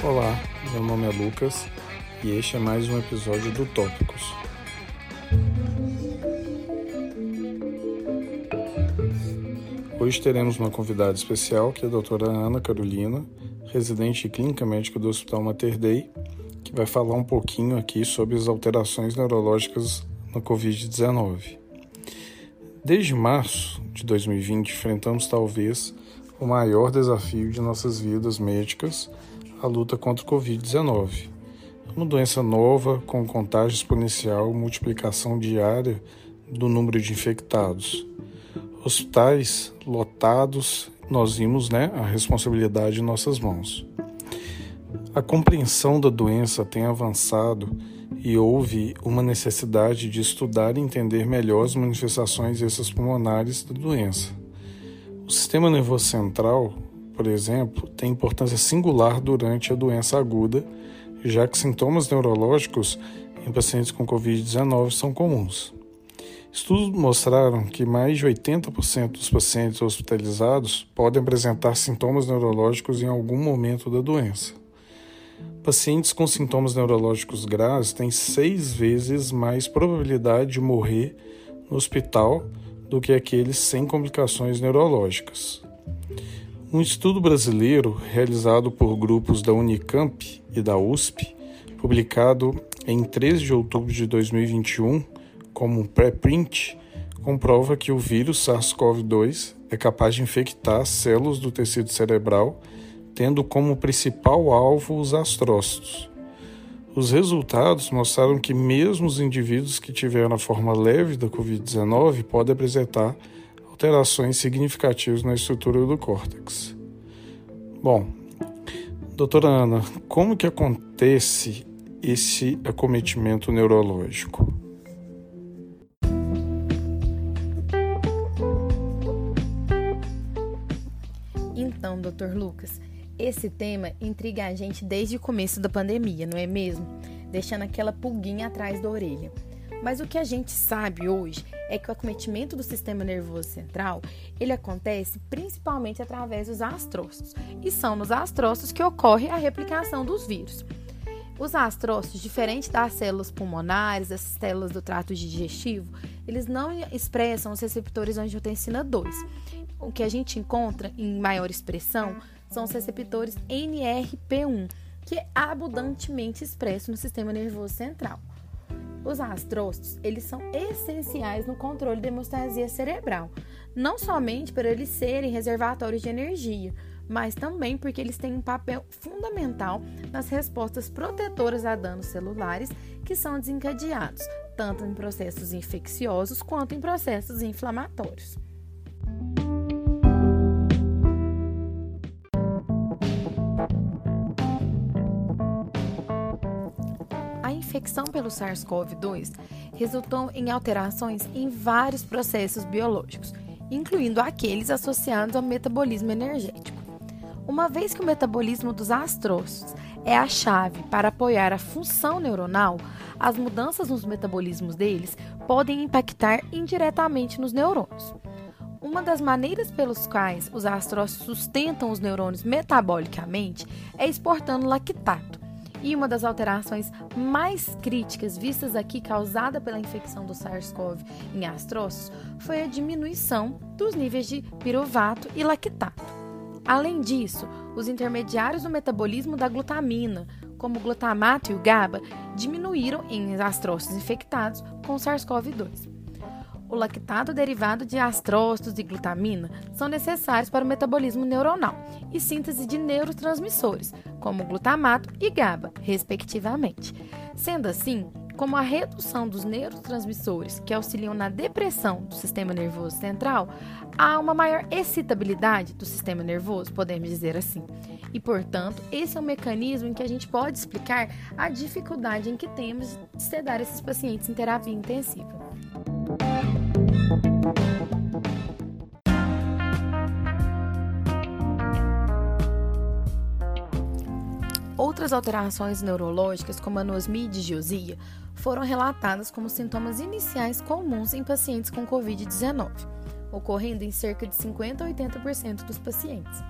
Olá, meu nome é Lucas e este é mais um episódio do Tópicos. Hoje teremos uma convidada especial que é a doutora Ana Carolina, residente clínica médica do Hospital Mater Dei, que vai falar um pouquinho aqui sobre as alterações neurológicas na Covid-19. Desde março de 2020, enfrentamos talvez o maior desafio de nossas vidas médicas, a luta contra o Covid-19. Uma doença nova, com contágio exponencial, multiplicação diária do número de infectados. Hospitais lotados, nós vimos né, a responsabilidade em nossas mãos. A compreensão da doença tem avançado e houve uma necessidade de estudar e entender melhor as manifestações pulmonares da doença. O sistema nervoso central, por exemplo, tem importância singular durante a doença aguda, já que sintomas neurológicos em pacientes com Covid-19 são comuns. Estudos mostraram que mais de 80% dos pacientes hospitalizados podem apresentar sintomas neurológicos em algum momento da doença. Pacientes com sintomas neurológicos graves têm seis vezes mais probabilidade de morrer no hospital do que aqueles sem complicações neurológicas. Um estudo brasileiro realizado por grupos da Unicamp e da USP, publicado em 13 de outubro de 2021, como um pré-print, comprova que o vírus SARS-CoV-2 é capaz de infectar células do tecido cerebral tendo como principal alvo os astrócitos. Os resultados mostraram que mesmo os indivíduos que tiveram a forma leve da Covid-19 podem apresentar alterações significativas na estrutura do córtex. Bom, doutora Ana, como que acontece esse acometimento neurológico? Então, doutor Lucas, esse tema intriga a gente desde o começo da pandemia, não é mesmo? Deixando aquela pulguinha atrás da orelha. Mas o que a gente sabe hoje é que o acometimento do sistema nervoso central, ele acontece principalmente através dos astrócitos. E são nos astrócitos que ocorre a replicação dos vírus. Os astrócitos, diferente das células pulmonares, das células do trato digestivo, eles não expressam os receptores angiotensina 2. O que a gente encontra em maior expressão são os receptores NRP1, que é abundantemente expresso no sistema nervoso central. Os astrócitos, eles são essenciais no controle da hemostasia cerebral, não somente por eles serem reservatórios de energia, mas também porque eles têm um papel fundamental nas respostas protetoras a danos celulares que são desencadeados, tanto em processos infecciosos quanto em processos inflamatórios. Infecção pelo SARS-CoV-2 resultou em alterações em vários processos biológicos, incluindo aqueles associados ao metabolismo energético. Uma vez que o metabolismo dos astrócitos é a chave para apoiar a função neuronal, as mudanças nos metabolismos deles podem impactar indiretamente nos neurônios. Uma das maneiras pelos quais os astrócitos sustentam os neurônios metabolicamente é exportando lactato e uma das alterações mais críticas vistas aqui causada pela infecção do SARS-CoV em astrócitos foi a diminuição dos níveis de piruvato e lactato. Além disso, os intermediários do metabolismo da glutamina, como o glutamato e o GABA, diminuíram em astrócitos infectados com SARS-CoV-2. O lactato derivado de astrócitos e glutamina são necessários para o metabolismo neuronal e síntese de neurotransmissores, como glutamato e GABA, respectivamente. Sendo assim, como a redução dos neurotransmissores que auxiliam na depressão do sistema nervoso central, há uma maior excitabilidade do sistema nervoso, podemos dizer assim. E, portanto, esse é um mecanismo em que a gente pode explicar a dificuldade em que temos de sedar esses pacientes em terapia intensiva. Outras alterações neurológicas, como anosmia e digiosia, foram relatadas como sintomas iniciais comuns em pacientes com Covid-19, ocorrendo em cerca de 50 a 80% dos pacientes.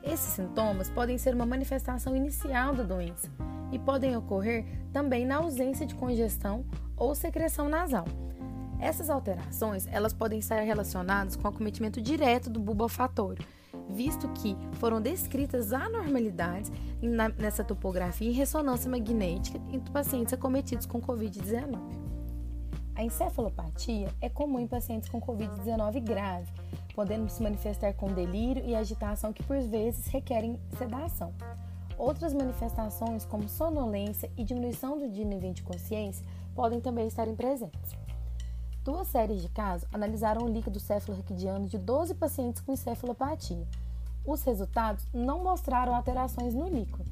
Esses sintomas podem ser uma manifestação inicial da doença e podem ocorrer também na ausência de congestão ou secreção nasal. Essas alterações elas podem estar relacionadas com o acometimento direto do bulbo olfatório, visto que foram descritas anormalidades nessa topografia em ressonância magnética em pacientes acometidos com Covid-19. A encefalopatia é comum em pacientes com Covid-19 grave, podendo se manifestar com delírio e agitação que por vezes requerem sedação. Outras manifestações, como sonolência e diminuição do nível de consciência, podem também estar presentes. Duas séries de casos analisaram o líquido cefalorraquidiano de 12 pacientes com encefalopatia. Os resultados não mostraram alterações no líquido.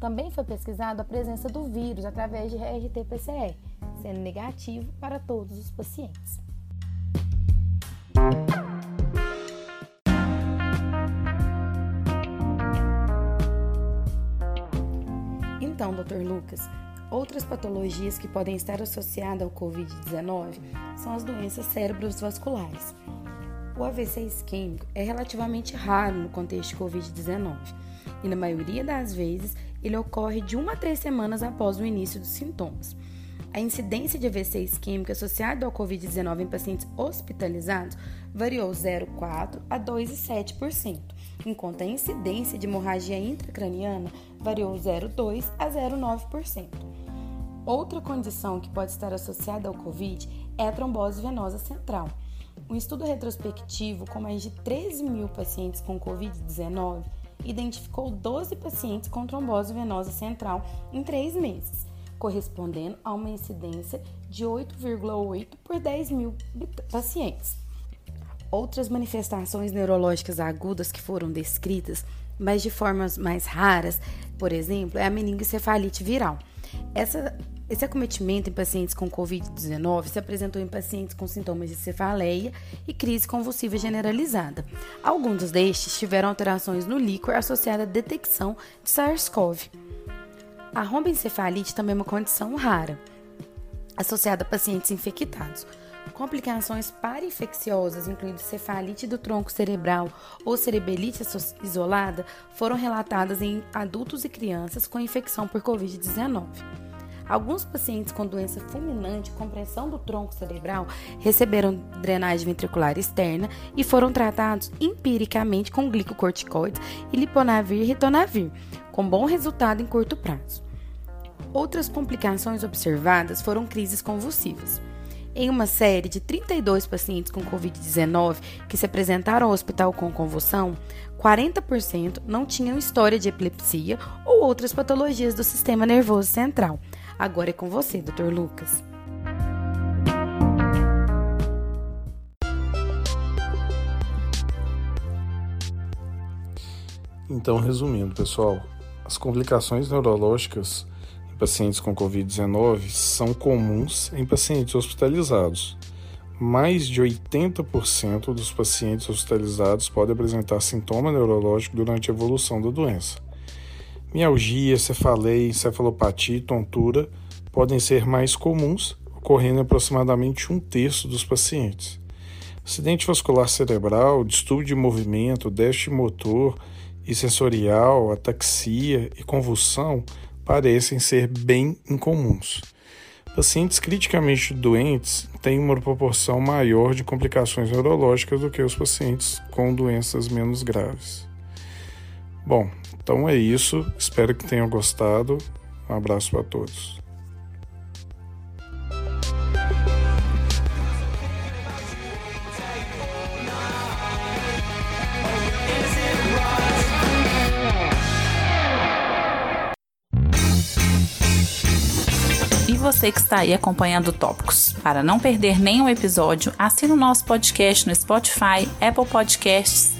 Também foi pesquisada a presença do vírus através de RT-PCR, sendo negativo para todos os pacientes. Então, Dr. Lucas, Outras patologias que podem estar associadas ao Covid-19 são as doenças cerebrovasculares. O AVC isquêmico é relativamente raro no contexto de Covid-19 e, na maioria das vezes, ele ocorre de uma a três semanas após o início dos sintomas. A incidência de AVC isquêmico associado ao Covid-19 em pacientes hospitalizados variou 0,4% a 2,7%, enquanto a incidência de hemorragia intracraniana variou 0,2% a 0,9%. Outra condição que pode estar associada ao COVID é a trombose venosa central. Um estudo retrospectivo com mais de 13 mil pacientes com Covid-19 identificou 12 pacientes com trombose venosa central em três meses, correspondendo a uma incidência de 8,8 por 10 mil pacientes. Outras manifestações neurológicas agudas que foram descritas, mas de formas mais raras, por exemplo, é a meningoencefalite viral. Essa esse acometimento em pacientes com Covid-19 se apresentou em pacientes com sintomas de cefaleia e crise convulsiva generalizada. Alguns destes tiveram alterações no líquor associada à detecção de SARS-CoV. A romboencefalite também é uma condição rara, associada a pacientes infectados. Complicações parainfecciosas, incluindo cefalite do tronco cerebral ou cerebelite isolada, foram relatadas em adultos e crianças com infecção por Covid-19. Alguns pacientes com doença fulminante, compressão do tronco cerebral, receberam drenagem ventricular externa e foram tratados empiricamente com glicocorticoides e liponavir e ritonavir, com bom resultado em curto prazo. Outras complicações observadas foram crises convulsivas. Em uma série de 32 pacientes com Covid-19 que se apresentaram ao hospital com convulsão, 40% não tinham história de epilepsia ou outras patologias do sistema nervoso central, Agora é com você, Dr. Lucas. Então, resumindo, pessoal, as complicações neurológicas em pacientes com Covid-19 são comuns em pacientes hospitalizados. Mais de 80% dos pacientes hospitalizados podem apresentar sintoma neurológico durante a evolução da doença. Mialgia, cefaleia, encefalopatia e tontura podem ser mais comuns, ocorrendo em aproximadamente um terço dos pacientes. Acidente vascular cerebral, distúrbio de movimento, déficit motor e sensorial, ataxia e convulsão parecem ser bem incomuns. Pacientes criticamente doentes têm uma proporção maior de complicações neurológicas do que os pacientes com doenças menos graves. Bom, então é isso. Espero que tenham gostado. Um abraço para todos. Você que está aí acompanhando Tópicos. Para não perder nenhum episódio, assine o nosso podcast no Spotify, Apple Podcasts